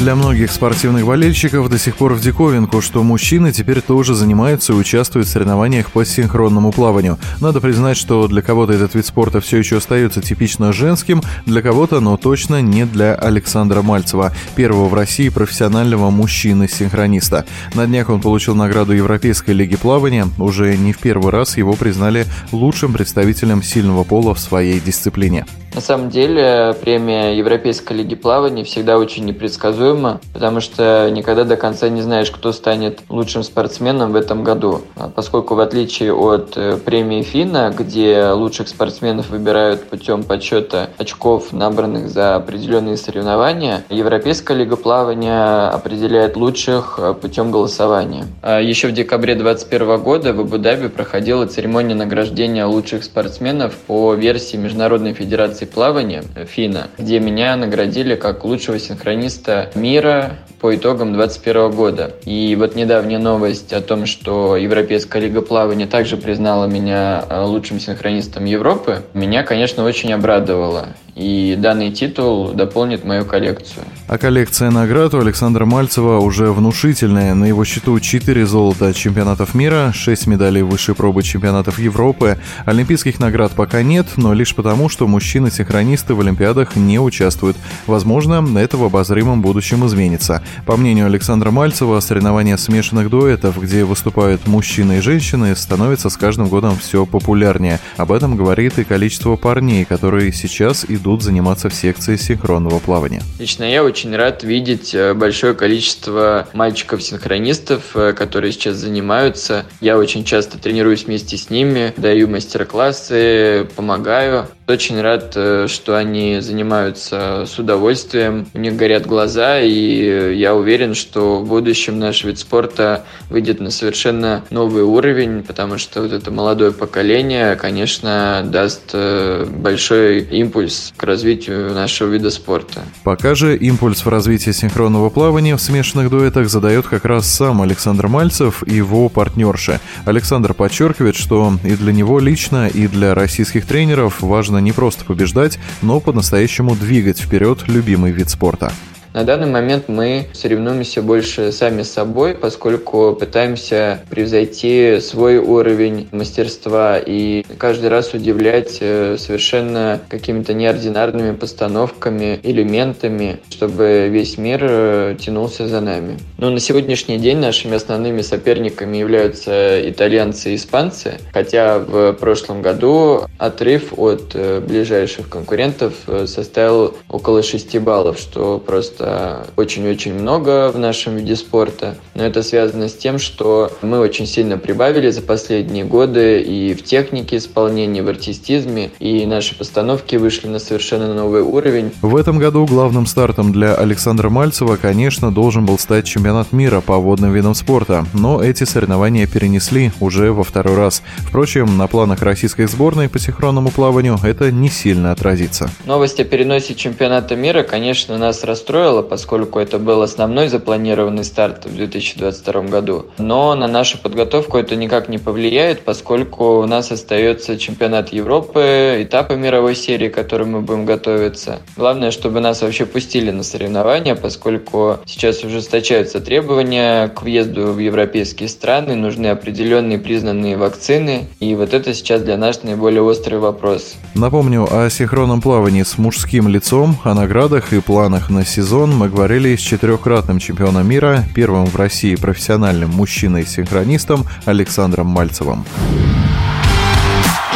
Для многих спортивных болельщиков до сих пор в диковинку, что мужчины теперь тоже занимаются и участвуют в соревнованиях по синхронному плаванию. Надо признать, что для кого-то этот вид спорта все еще остается типично женским, для кого-то, но точно не для Александра Мальцева, первого в России профессионального мужчины-синхрониста. На днях он получил награду Европейской лиги плавания. Уже не в первый раз его признали лучшим представителем сильного пола в своей дисциплине. На самом деле премия Европейской лиги плавания всегда очень непредсказуема, потому что никогда до конца не знаешь, кто станет лучшим спортсменом в этом году. А поскольку в отличие от э, премии ФИНА, где лучших спортсменов выбирают путем подсчета очков, набранных за определенные соревнования, Европейская лига плавания определяет лучших э, путем голосования. А еще в декабре 2021 года в Абу-Даби проходила церемония награждения лучших спортсменов по версии Международной Федерации Федерации плавания ФИНА, где меня наградили как лучшего синхрониста мира по итогам 2021 года. И вот недавняя новость о том, что Европейская лига плавания также признала меня э, лучшим синхронистом Европы, меня, конечно, очень обрадовало. И данный титул дополнит мою коллекцию. А коллекция наград у Александра Мальцева уже внушительная. На его счету 4 золота чемпионатов мира, 6 медалей высшей пробы чемпионатов Европы. Олимпийских наград пока нет, но лишь потому, что мужчины-синхронисты в Олимпиадах не участвуют. Возможно, это в обозримом будущем изменится. По мнению Александра Мальцева, соревнования смешанных дуэтов, где выступают мужчины и женщины, становятся с каждым годом все популярнее. Об этом говорит и количество парней, которые сейчас идут идут заниматься в секции синхронного плавания. Лично я очень рад видеть э, большое количество мальчиков-синхронистов, э, которые сейчас занимаются. Я очень часто тренируюсь вместе с ними, даю мастер-классы, помогаю. Очень рад, э, что они занимаются с удовольствием, у них горят глаза, и я уверен, что в будущем наш вид спорта выйдет на совершенно новый уровень, потому что вот это молодое поколение, конечно, даст большой импульс к развитию нашего вида спорта. Пока же импульс в развитии синхронного плавания в смешанных дуэтах задает как раз сам Александр Мальцев и его партнерши. Александр подчеркивает, что и для него лично, и для российских тренеров важно не просто побеждать, но по-настоящему двигать вперед любимый вид спорта. На данный момент мы соревнуемся больше сами с собой, поскольку пытаемся превзойти свой уровень мастерства и каждый раз удивлять э, совершенно какими-то неординарными постановками, элементами, чтобы весь мир э, тянулся за нами. Но на сегодняшний день нашими основными соперниками являются итальянцы и испанцы, хотя в прошлом году отрыв от э, ближайших конкурентов составил около 6 баллов, что просто это очень-очень много в нашем виде спорта, но это связано с тем, что мы очень сильно прибавили за последние годы и в технике исполнения, в артистизме, и наши постановки вышли на совершенно новый уровень. В этом году главным стартом для Александра Мальцева, конечно, должен был стать чемпионат мира по водным видам спорта, но эти соревнования перенесли уже во второй раз. Впрочем, на планах российской сборной по синхронному плаванию это не сильно отразится. Новость о переносе чемпионата мира, конечно, нас расстроила, стоило, поскольку это был основной запланированный старт в 2022 году. Но на нашу подготовку это никак не повлияет, поскольку у нас остается чемпионат Европы, этапы мировой серии, к которым мы будем готовиться. Главное, чтобы нас вообще пустили на соревнования, поскольку сейчас ужесточаются требования к въезду в европейские страны, нужны определенные признанные вакцины, и вот это сейчас для нас наиболее острый вопрос. Напомню о синхронном плавании с мужским лицом, о наградах и планах на сезон сезон мы говорили с четырехкратным чемпионом мира, первым в России профессиональным мужчиной-синхронистом Александром Мальцевым.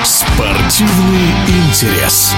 Спортивный интерес.